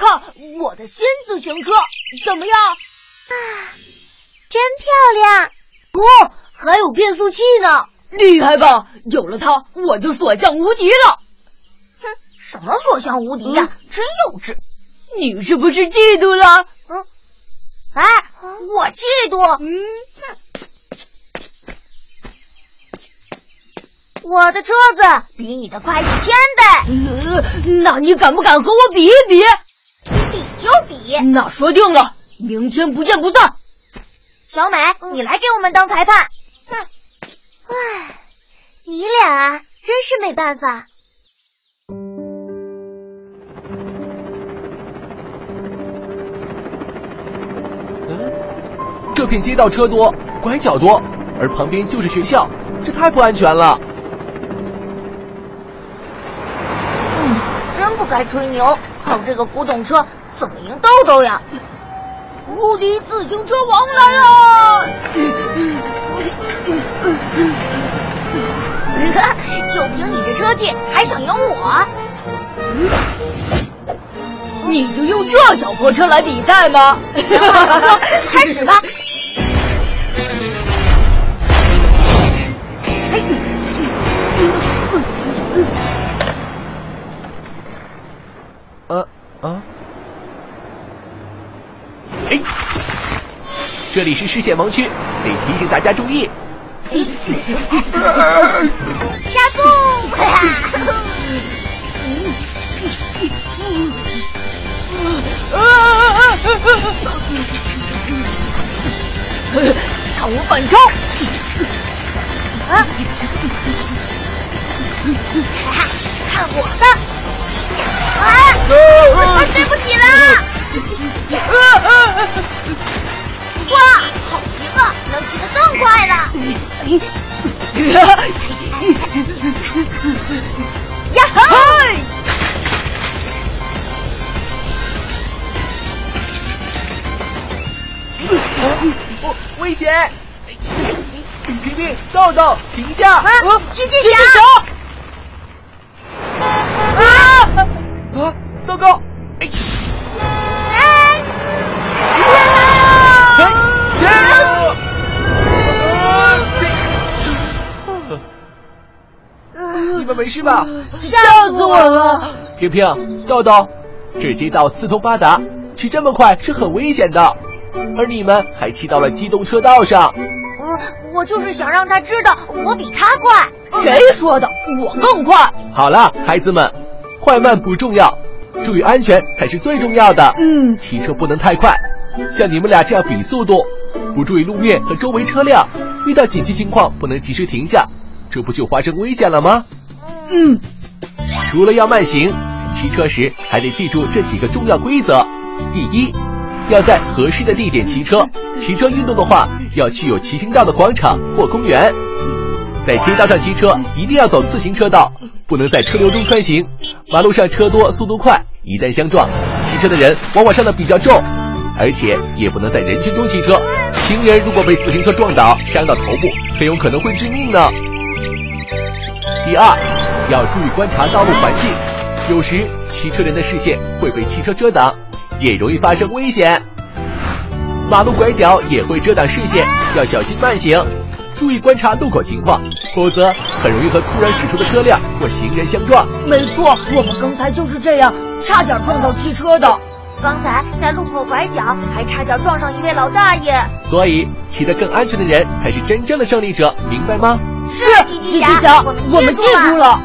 看我的新自行车怎么样？啊，真漂亮！哦，还有变速器呢，厉害吧？有了它，我就所向无敌了。哼，什么所向无敌呀？真幼稚！你是不是嫉妒了？嗯，哎，我嫉妒。嗯，我的车子比你的快一千倍。嗯那你敢不敢和我比一比？比就比。那说定了，明天不见不散。小美，你来给我们当裁判。哼，唉，你俩真是没办法。这片街道车多，拐角多，而旁边就是学校，这太不安全了。嗯，真不该吹牛，靠这个古董车怎么赢豆豆呀？无敌自行车王来了！就凭你这车技，还想赢我？你就用这小破车来比赛吗？开始吧。呃啊！哎，这里是视线盲区，得提醒大家注意。加速！看我反超！啊！看我的！啊！对不起啦！哇，好一个，能骑得更快了！呀嘿！哦，危险！皮皮，豆豆，停下！啊，狙击侠！啊！啊，糟糕！哎！哎！没事吧？吓死我了！平平，豆豆，这街道四通八达，骑这么快是很危险的。而你们还骑到了机动车道上。嗯我就是想让他知道我比他快。谁说的？我更快。好了，孩子们，快慢不重要，注意安全才是最重要的。嗯，骑车不能太快，像你们俩这样比速度，不注意路面和周围车辆，遇到紧急情况不能及时停下，这不就发生危险了吗？嗯。除了要慢行，骑车时还得记住这几个重要规则。第一。要在合适的地点骑车，骑车运动的话，要去有骑行道的广场或公园。在街道上骑车，一定要走自行车道，不能在车流中穿行。马路上车多，速度快，一旦相撞，骑车的人往往伤的比较重，而且也不能在人群中骑车。行人如果被自行车撞倒，伤到头部，很有可能会致命呢。第二，要注意观察道路环境，有时骑车人的视线会被汽车遮挡。也容易发生危险，马路拐角也会遮挡视线，要小心慢行，注意观察路口情况，否则很容易和突然驶出的车辆或行人相撞。没错，我们刚才就是这样，差点撞到汽车的。刚才在路口拐角还差点撞上一位老大爷。所以，骑得更安全的人才是真正的胜利者，明白吗？是，机器侠，我们记住了。